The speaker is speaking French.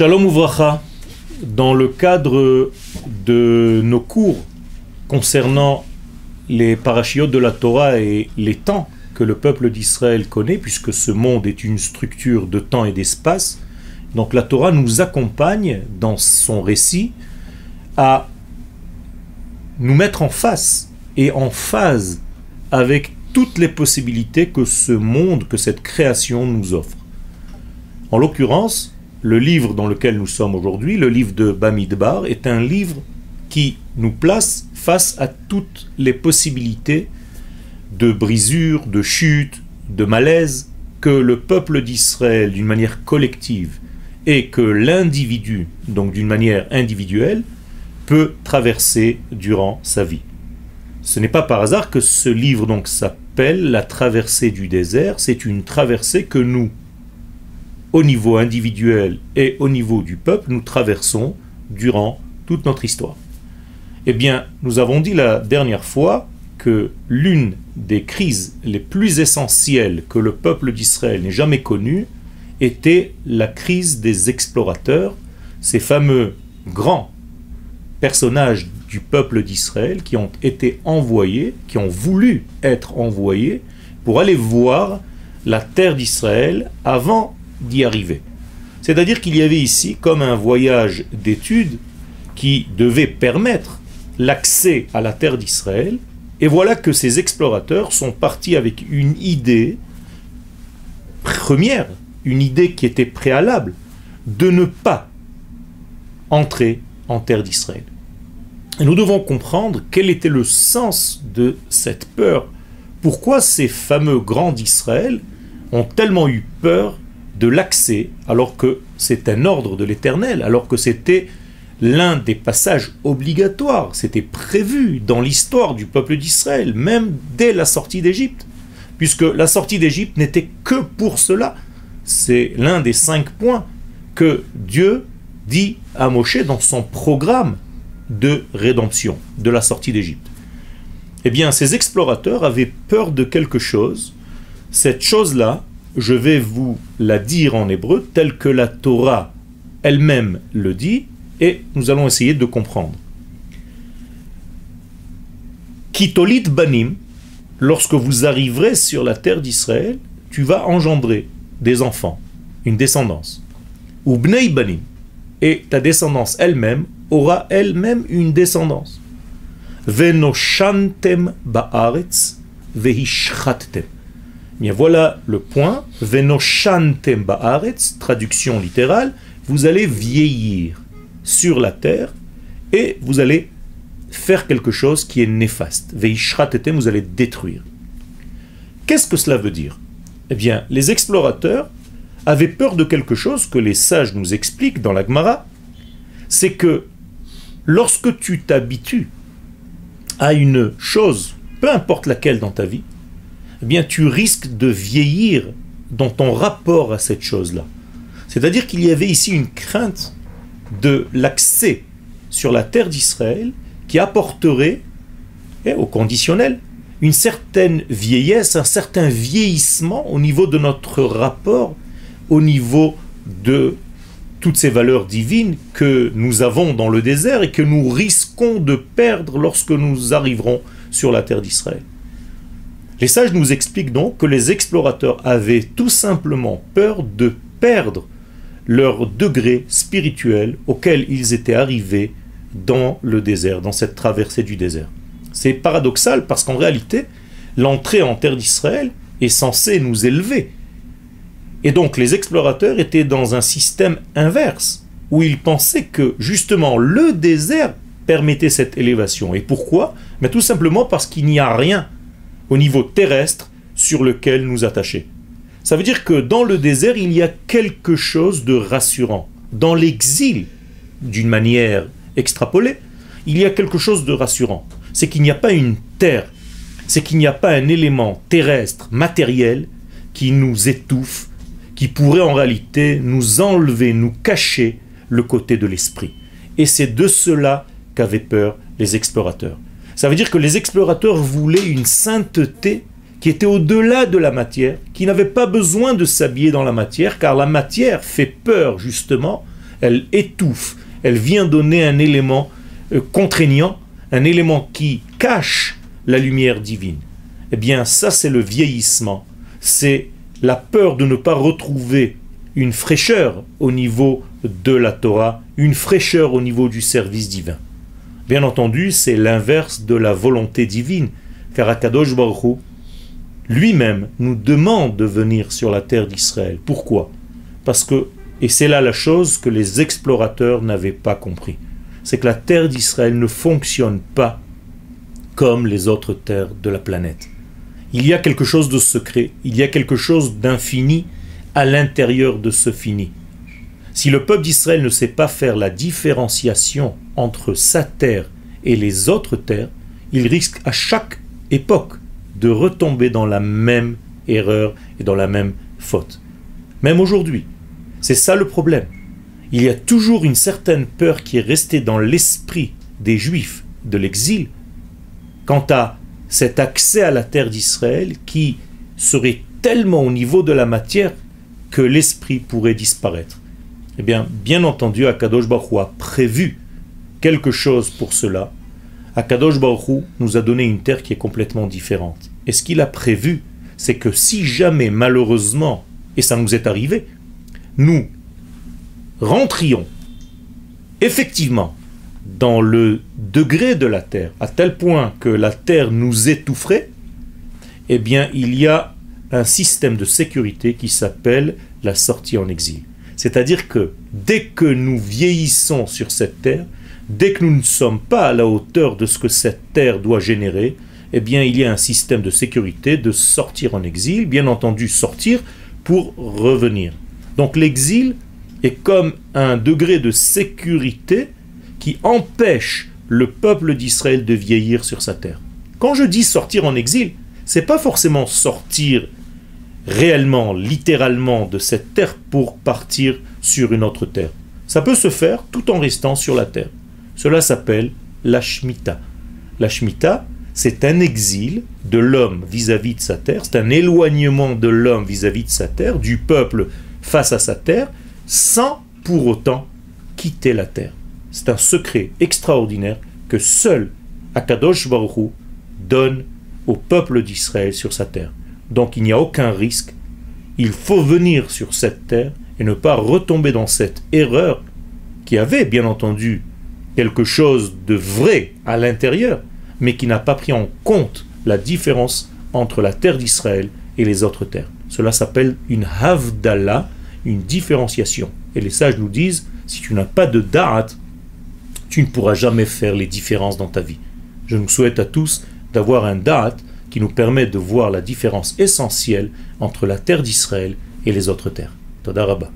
Shalom Ouvracha, dans le cadre de nos cours concernant les parachiotes de la Torah et les temps que le peuple d'Israël connaît, puisque ce monde est une structure de temps et d'espace, donc la Torah nous accompagne dans son récit à nous mettre en face et en phase avec toutes les possibilités que ce monde, que cette création nous offre. En l'occurrence, le livre dans lequel nous sommes aujourd'hui, le livre de Bamidbar, est un livre qui nous place face à toutes les possibilités de brisure, de chute, de malaise que le peuple d'Israël, d'une manière collective, et que l'individu, donc d'une manière individuelle, peut traverser durant sa vie. Ce n'est pas par hasard que ce livre donc s'appelle La traversée du désert. C'est une traversée que nous, au niveau individuel et au niveau du peuple, nous traversons durant toute notre histoire. Eh bien, nous avons dit la dernière fois que l'une des crises les plus essentielles que le peuple d'Israël n'ait jamais connues était la crise des explorateurs, ces fameux grands personnages du peuple d'Israël qui ont été envoyés, qui ont voulu être envoyés pour aller voir la terre d'Israël avant d'y arriver. C'est-à-dire qu'il y avait ici comme un voyage d'études qui devait permettre l'accès à la terre d'Israël. Et voilà que ces explorateurs sont partis avec une idée première, une idée qui était préalable, de ne pas entrer en terre d'Israël. Nous devons comprendre quel était le sens de cette peur. Pourquoi ces fameux grands d'Israël ont tellement eu peur de l'accès, alors que c'est un ordre de l'Éternel, alors que c'était l'un des passages obligatoires, c'était prévu dans l'histoire du peuple d'Israël, même dès la sortie d'Égypte, puisque la sortie d'Égypte n'était que pour cela. C'est l'un des cinq points que Dieu dit à Moshe dans son programme de rédemption, de la sortie d'Égypte. Eh bien, ces explorateurs avaient peur de quelque chose. Cette chose-là, je vais vous la dire en hébreu telle que la Torah elle-même le dit, et nous allons essayer de comprendre. Kitolit banim, lorsque vous arriverez sur la terre d'Israël, tu vas engendrer des enfants, une descendance. Ou bnei banim, et ta descendance elle-même aura elle-même une descendance. Venoshantem ba'aretz vehishchattem. Voilà le point. Venoshantem ba'aretz, traduction littérale, vous allez vieillir sur la terre et vous allez faire quelque chose qui est néfaste. Veishratetem, vous allez détruire. Qu'est-ce que cela veut dire? Eh bien, les explorateurs avaient peur de quelque chose que les sages nous expliquent dans la Gemara, c'est que lorsque tu t'habitues à une chose, peu importe laquelle dans ta vie, eh bien tu risques de vieillir dans ton rapport à cette chose-là. C'est-à-dire qu'il y avait ici une crainte de l'accès sur la terre d'Israël qui apporterait, eh, au conditionnel, une certaine vieillesse, un certain vieillissement au niveau de notre rapport, au niveau de toutes ces valeurs divines que nous avons dans le désert et que nous risquons de perdre lorsque nous arriverons sur la terre d'Israël. Les sages nous expliquent donc que les explorateurs avaient tout simplement peur de perdre leur degré spirituel auquel ils étaient arrivés dans le désert, dans cette traversée du désert. C'est paradoxal parce qu'en réalité, l'entrée en terre d'Israël est censée nous élever. Et donc les explorateurs étaient dans un système inverse, où ils pensaient que justement le désert permettait cette élévation. Et pourquoi? Mais Tout simplement parce qu'il n'y a rien au niveau terrestre sur lequel nous attacher. Ça veut dire que dans le désert, il y a quelque chose de rassurant. Dans l'exil, d'une manière extrapolée, il y a quelque chose de rassurant. C'est qu'il n'y a pas une terre, c'est qu'il n'y a pas un élément terrestre, matériel, qui nous étouffe, qui pourrait en réalité nous enlever, nous cacher le côté de l'esprit. Et c'est de cela qu'avaient peur les explorateurs. Ça veut dire que les explorateurs voulaient une sainteté qui était au-delà de la matière, qui n'avait pas besoin de s'habiller dans la matière, car la matière fait peur justement, elle étouffe, elle vient donner un élément euh, contraignant, un élément qui cache la lumière divine. Eh bien, ça, c'est le vieillissement. C'est la peur de ne pas retrouver une fraîcheur au niveau de la Torah, une fraîcheur au niveau du service divin. Bien entendu, c'est l'inverse de la volonté divine, car Akadosh Baruch lui-même nous demande de venir sur la terre d'Israël. Pourquoi? Parce que, et c'est là la chose que les explorateurs n'avaient pas compris, c'est que la terre d'Israël ne fonctionne pas comme les autres terres de la planète. Il y a quelque chose de secret, il y a quelque chose d'infini à l'intérieur de ce fini. Si le peuple d'Israël ne sait pas faire la différenciation entre sa terre et les autres terres, il risque à chaque époque de retomber dans la même erreur et dans la même faute. Même aujourd'hui. C'est ça le problème. Il y a toujours une certaine peur qui est restée dans l'esprit des Juifs de l'exil quant à cet accès à la terre d'Israël qui serait tellement au niveau de la matière que l'esprit pourrait disparaître. Eh bien, bien entendu, Akadosh Baruch a prévu quelque chose pour cela. Akadosh Baruch nous a donné une terre qui est complètement différente. Et ce qu'il a prévu, c'est que si jamais, malheureusement, et ça nous est arrivé, nous rentrions effectivement dans le degré de la terre, à tel point que la terre nous étoufferait, eh bien, il y a un système de sécurité qui s'appelle la sortie en exil. C'est-à-dire que dès que nous vieillissons sur cette terre, dès que nous ne sommes pas à la hauteur de ce que cette terre doit générer, eh bien, il y a un système de sécurité de sortir en exil, bien entendu sortir pour revenir. Donc l'exil est comme un degré de sécurité qui empêche le peuple d'Israël de vieillir sur sa terre. Quand je dis sortir en exil, c'est pas forcément sortir réellement, littéralement de cette terre pour partir sur une autre terre. Ça peut se faire tout en restant sur la terre. Cela s'appelle la Shemitah. C'est un exil de l'homme vis-à-vis de sa terre, c'est un éloignement de l'homme vis-à-vis de sa terre, du peuple face à sa terre, sans pour autant quitter la terre. C'est un secret extraordinaire que seul Akadosh Baruch donne au peuple d'Israël sur sa terre. Donc il n'y a aucun risque. Il faut venir sur cette terre et ne pas retomber dans cette erreur qui avait bien entendu quelque chose de vrai à l'intérieur, mais qui n'a pas pris en compte la différence entre la terre d'Israël et les autres terres. Cela s'appelle une havdallah, une différenciation. Et les sages nous disent, si tu n'as pas de da'at, tu ne pourras jamais faire les différences dans ta vie. Je nous souhaite à tous d'avoir un da'at qui nous permet de voir la différence essentielle entre la terre d'Israël et les autres terres. Todarabah.